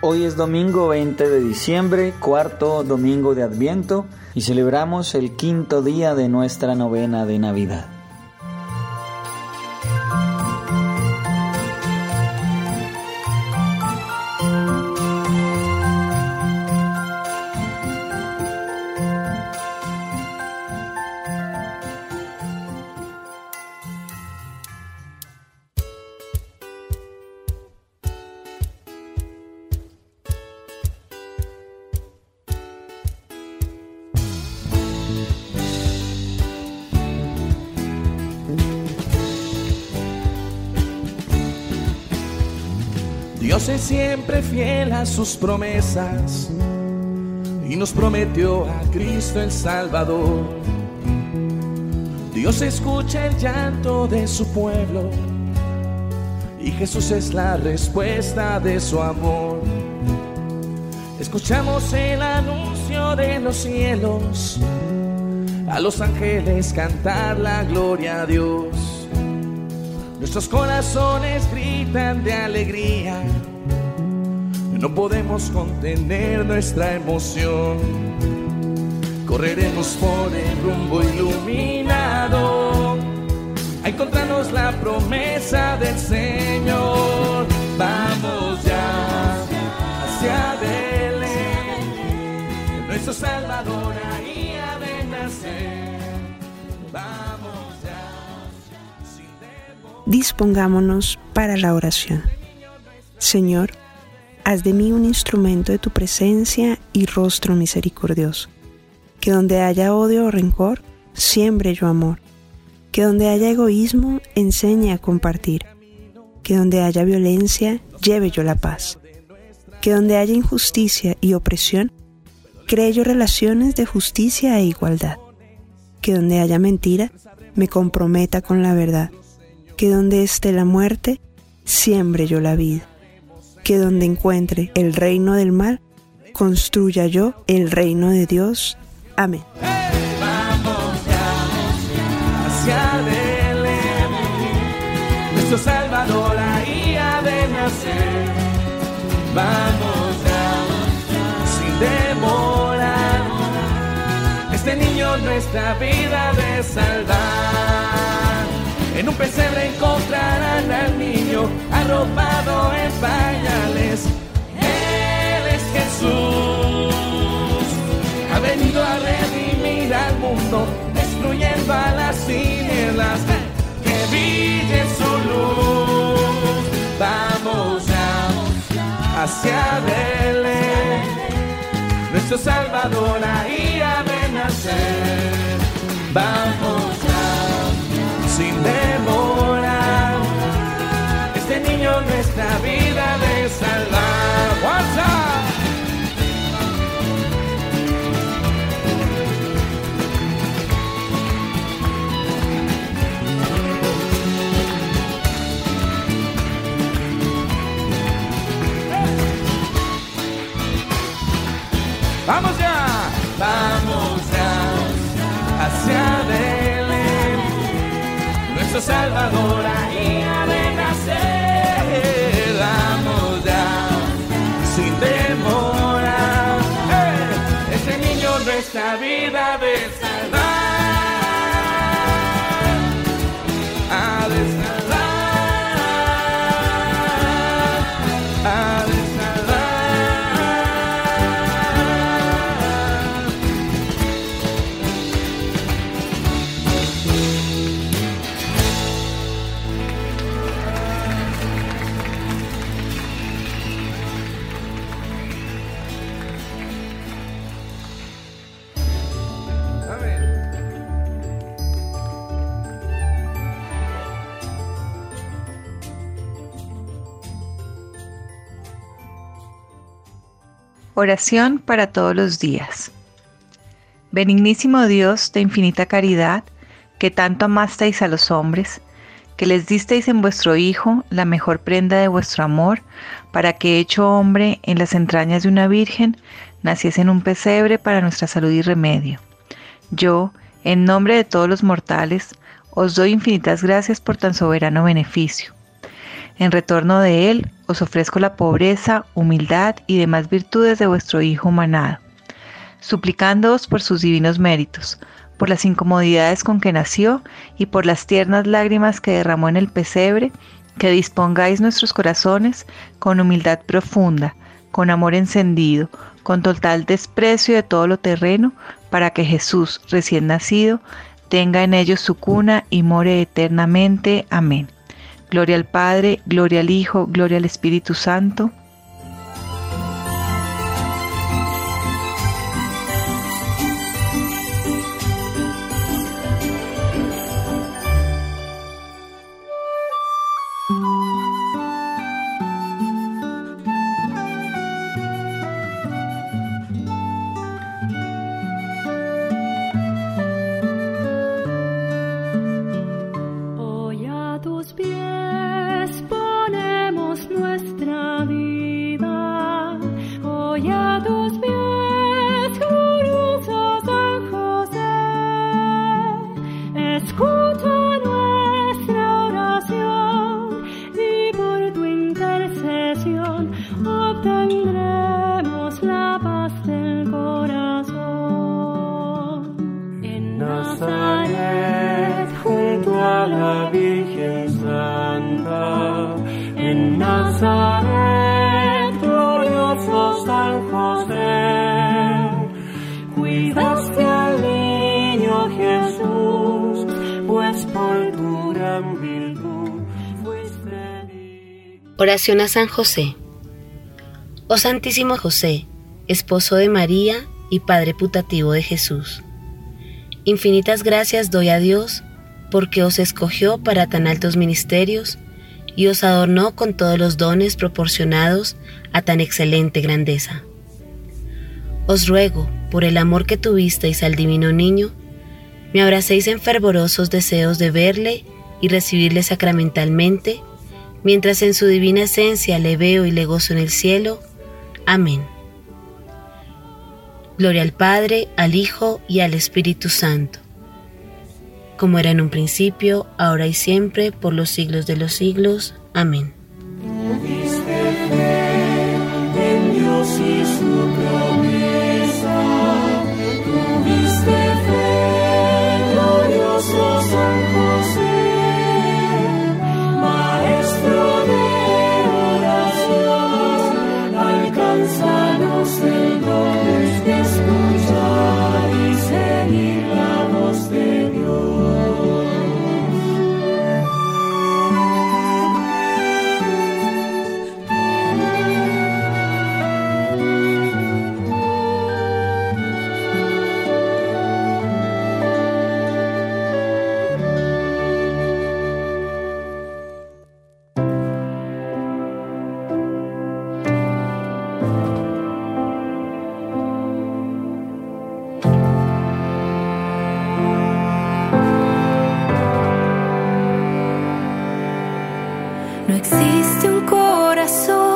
Hoy es domingo 20 de diciembre, cuarto domingo de Adviento, y celebramos el quinto día de nuestra novena de Navidad. Dios es siempre fiel a sus promesas y nos prometió a Cristo el Salvador. Dios escucha el llanto de su pueblo y Jesús es la respuesta de su amor. Escuchamos el anuncio de los cielos, a los ángeles cantar la gloria a Dios. Nuestros corazones gritan de alegría. No podemos contener nuestra emoción. Correremos por el Dispongámonos para la oración. Señor, haz de mí un instrumento de tu presencia y rostro misericordioso. Que donde haya odio o rencor, siembre yo amor. Que donde haya egoísmo, enseñe a compartir. Que donde haya violencia, lleve yo la paz. Que donde haya injusticia y opresión, cree yo relaciones de justicia e igualdad. Que donde haya mentira, me comprometa con la verdad. Que donde esté la muerte, siembre yo la vida. Que donde encuentre el reino del mal, construya yo el reino de Dios. Amén. Vamos ya hacia Belén. Nuestro Salvador ahí ha de nacer. Vamos ya sin demora. Este niño nuestra vida de salvar. En un pesebre encontrarán al niño arropado en pañales. Él es Jesús ha venido a redimir al mundo, destruyendo a las tinieblas, que brille su luz. Vamos ya hacia Belén, nuestro Salvador ahí ha de. Vamos Vamos ya, vamos ya hacia Belén. Nuestro Salvador ahí ha de nacer. Vamos ya, sin demora. ¡Eh! Este niño nuestra vida de salvar. Oración para todos los días. Benignísimo Dios de infinita caridad, que tanto amasteis a los hombres, que les disteis en vuestro Hijo la mejor prenda de vuestro amor, para que hecho hombre en las entrañas de una virgen, naciese en un pesebre para nuestra salud y remedio. Yo, en nombre de todos los mortales, os doy infinitas gracias por tan soberano beneficio. En retorno de él os ofrezco la pobreza, humildad y demás virtudes de vuestro Hijo humanado, suplicándoos por sus divinos méritos, por las incomodidades con que nació y por las tiernas lágrimas que derramó en el pesebre, que dispongáis nuestros corazones con humildad profunda, con amor encendido, con total desprecio de todo lo terreno, para que Jesús, recién nacido, tenga en ellos su cuna y more eternamente. Amén. Gloria al Padre, gloria al Hijo, gloria al Espíritu Santo A San José. Oh Santísimo José, esposo de María y Padre putativo de Jesús. Infinitas gracias doy a Dios porque os escogió para tan altos ministerios y os adornó con todos los dones proporcionados a tan excelente grandeza. Os ruego, por el amor que tuvisteis al divino niño, me abracéis en fervorosos deseos de verle y recibirle sacramentalmente mientras en su divina esencia le veo y le gozo en el cielo. Amén. Gloria al Padre, al Hijo y al Espíritu Santo, como era en un principio, ahora y siempre, por los siglos de los siglos. Amén. A la santidad.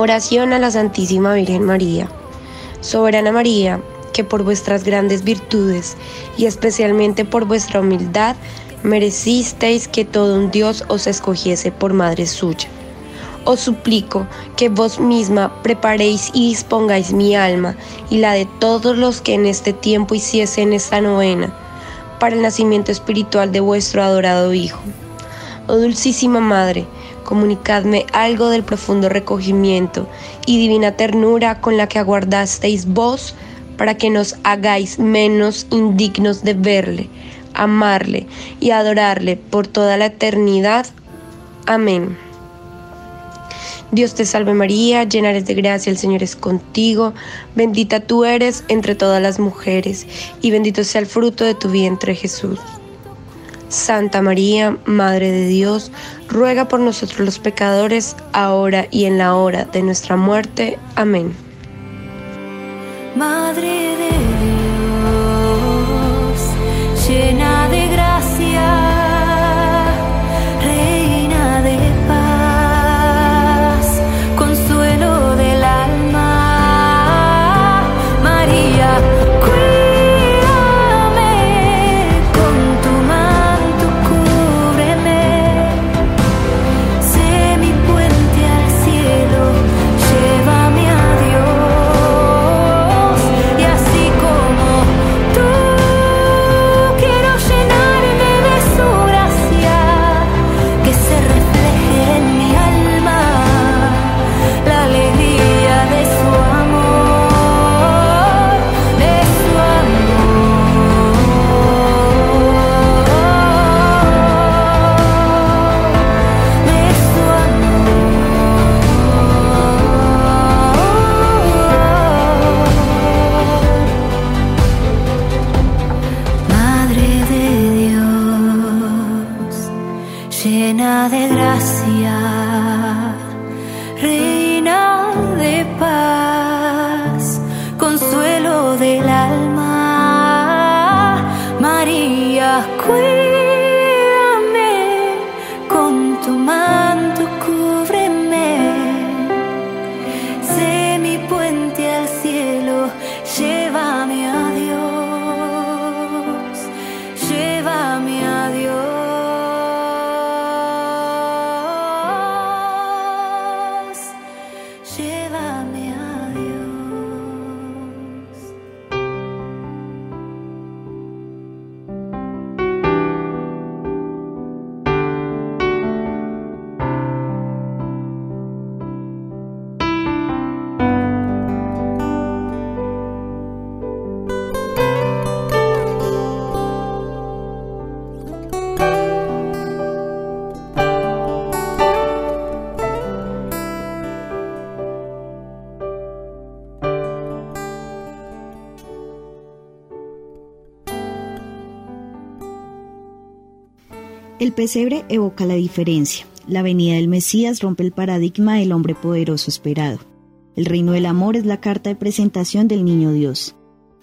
Oración a la Santísima Virgen María. Soberana María, que por vuestras grandes virtudes y especialmente por vuestra humildad merecisteis que todo un Dios os escogiese por madre suya. Os suplico que vos misma preparéis y dispongáis mi alma y la de todos los que en este tiempo hiciesen esta novena para el nacimiento espiritual de vuestro adorado Hijo. Oh Dulcísima Madre, comunicadme algo del profundo recogimiento y divina ternura con la que aguardasteis vos para que nos hagáis menos indignos de verle, amarle y adorarle por toda la eternidad. Amén. Dios te salve María, llena eres de gracia, el Señor es contigo, bendita tú eres entre todas las mujeres, y bendito sea el fruto de tu vientre Jesús. Santa María, Madre de Dios, ruega por nosotros los pecadores, ahora y en la hora de nuestra muerte. Amén. llena de gracia. El pesebre evoca la diferencia. La venida del Mesías rompe el paradigma del hombre poderoso esperado. El reino del amor es la carta de presentación del niño Dios.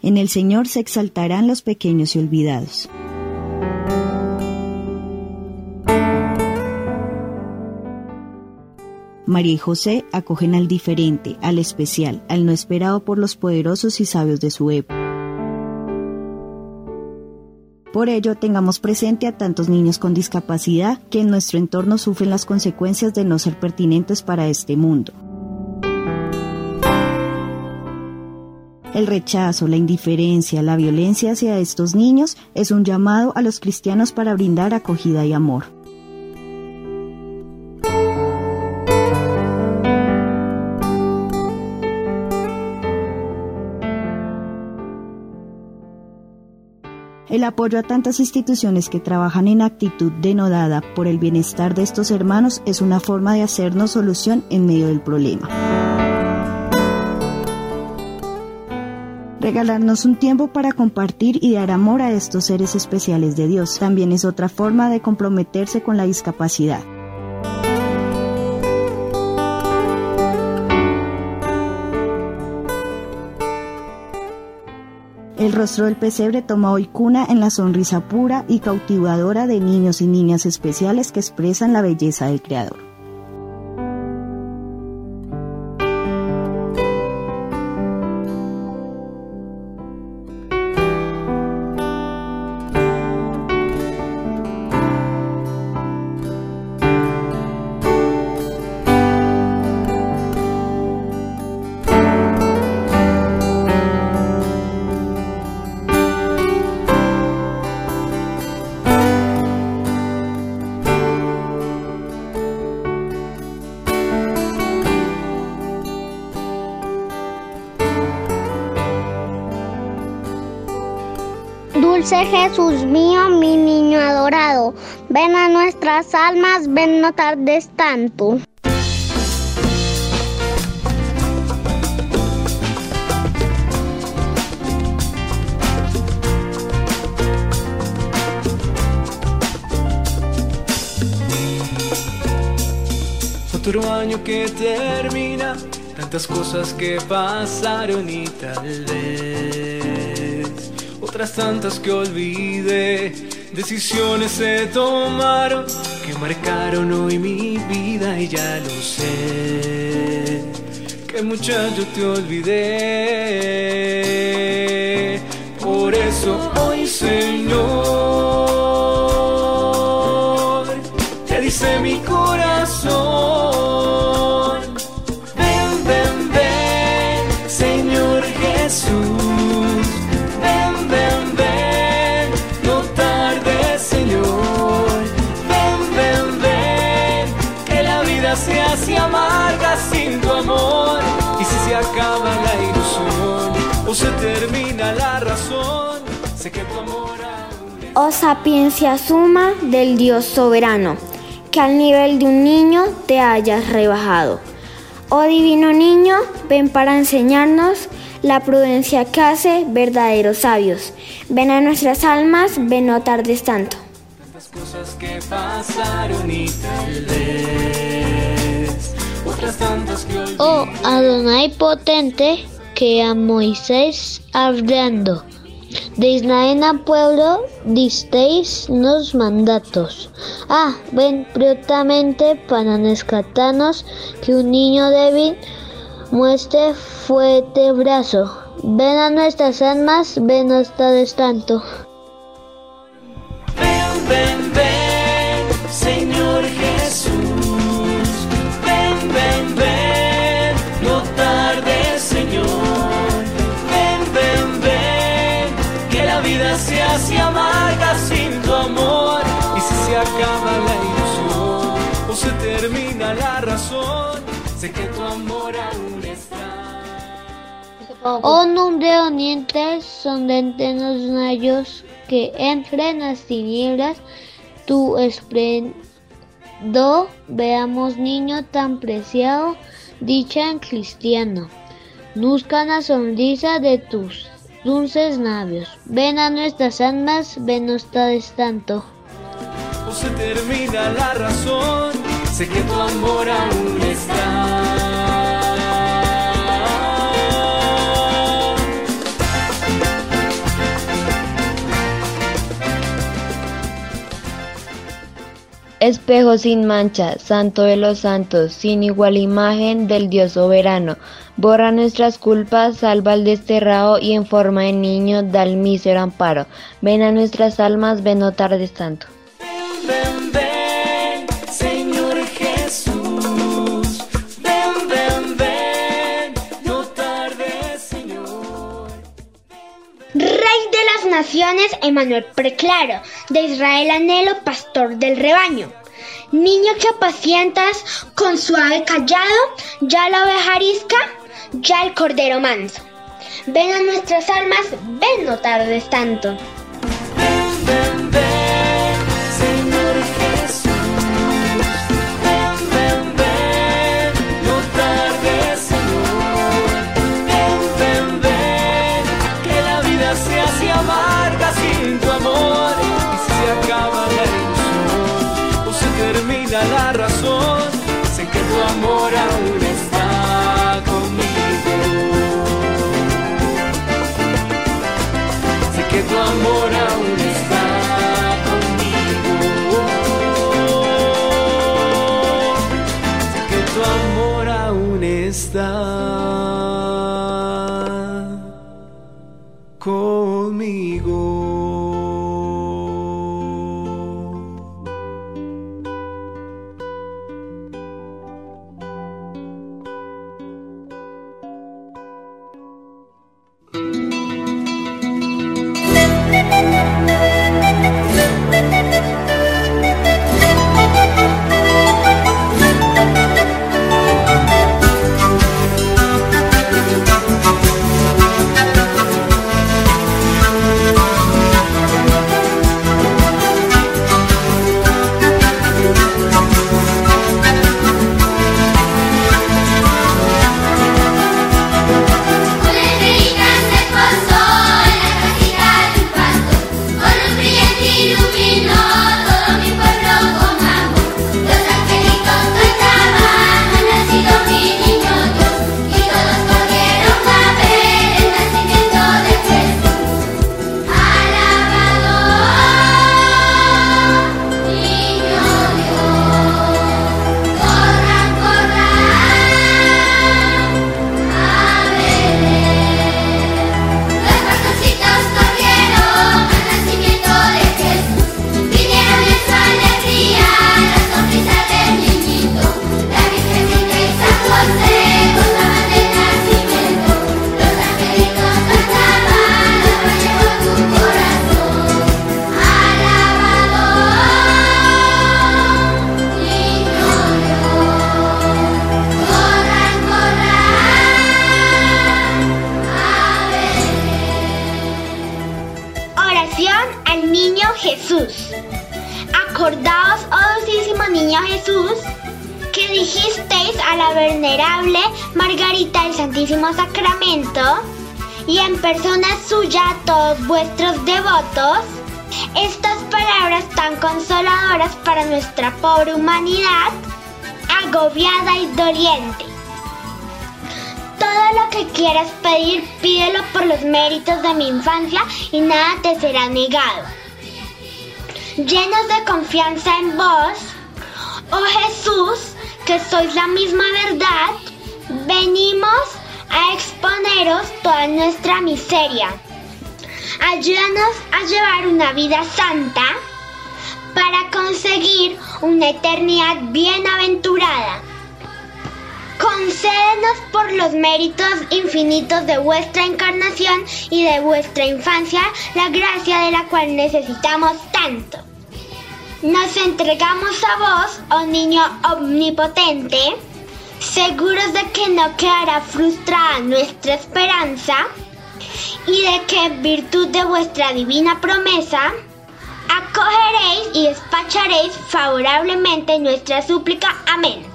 En el Señor se exaltarán los pequeños y olvidados. María y José acogen al diferente, al especial, al no esperado por los poderosos y sabios de su época. Por ello, tengamos presente a tantos niños con discapacidad que en nuestro entorno sufren las consecuencias de no ser pertinentes para este mundo. El rechazo, la indiferencia, la violencia hacia estos niños es un llamado a los cristianos para brindar acogida y amor. El apoyo a tantas instituciones que trabajan en actitud denodada por el bienestar de estos hermanos es una forma de hacernos solución en medio del problema. Regalarnos un tiempo para compartir y dar amor a estos seres especiales de Dios también es otra forma de comprometerse con la discapacidad. El rostro del pesebre toma hoy cuna en la sonrisa pura y cautivadora de niños y niñas especiales que expresan la belleza del Creador. Dulce Jesús mío, mi niño adorado, ven a nuestras almas, ven no tardes tanto. Otro año que termina, tantas cosas que pasaron y tal vez otras tantas que olvidé. Decisiones se tomaron que marcaron hoy mi vida y ya lo sé. Que muchacho te olvidé. Por eso hoy, Señor, te dice mi corazón. Acaba la ilusión o se termina la razón, sé que tu amor aún Oh sapiencia suma del Dios soberano, que al nivel de un niño te hayas rebajado. Oh divino niño, ven para enseñarnos la prudencia que hace verdaderos sabios. Ven a nuestras almas, ven no tardes tanto. Tantas cosas que pasaron y tal vez Oh Adonai potente, que a Moisés hablando, de Israel a pueblo disteis los mandatos. Ah, ven prontamente para rescatarnos, que un niño débil muestre fuerte brazo. Ven a nuestras almas, ven hasta tanto. Ven, ven, ven, Oh nombre orientes son de los rayos que entre en las tinieblas. Tu esplendor veamos niño tan preciado dicha en cristiano. Luzca la sonrisa de tus dulces labios. Ven a nuestras almas ven no tardes tanto o se termina la razón, sé que tu amor aún está. Espejo sin mancha, santo de los santos, sin igual imagen del Dios soberano. Borra nuestras culpas, salva al desterrado y en forma de niño da el mísero amparo. Ven a nuestras almas, ven no tardes tanto. Naciones, Emanuel preclaro, de Israel anhelo, pastor del rebaño. Niño que apacientas con suave callado, ya la oveja arisca, ya el cordero manso. Ven a nuestras almas, ven no tardes tanto. Santísimo Sacramento y en persona suya a todos vuestros devotos, estas palabras tan consoladoras para nuestra pobre humanidad, agobiada y doliente. Todo lo que quieras pedir, pídelo por los méritos de mi infancia y nada te será negado. Llenos de confianza en vos, oh Jesús, que sois la misma verdad, venimos a exponeros toda nuestra miseria. Ayúdanos a llevar una vida santa para conseguir una eternidad bienaventurada. Concédenos por los méritos infinitos de vuestra encarnación y de vuestra infancia la gracia de la cual necesitamos tanto. Nos entregamos a vos, oh niño omnipotente, seguros de que no quedará frustrada nuestra esperanza y de que en virtud de vuestra divina promesa, acogeréis y despacharéis favorablemente nuestra súplica. Amén.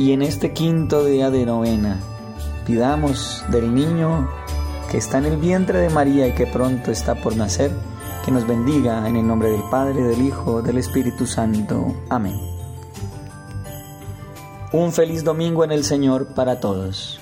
Y en este quinto día de novena, pidamos del niño que está en el vientre de María y que pronto está por nacer, que nos bendiga en el nombre del Padre, del Hijo, del Espíritu Santo. Amén. Un feliz domingo en el Señor para todos.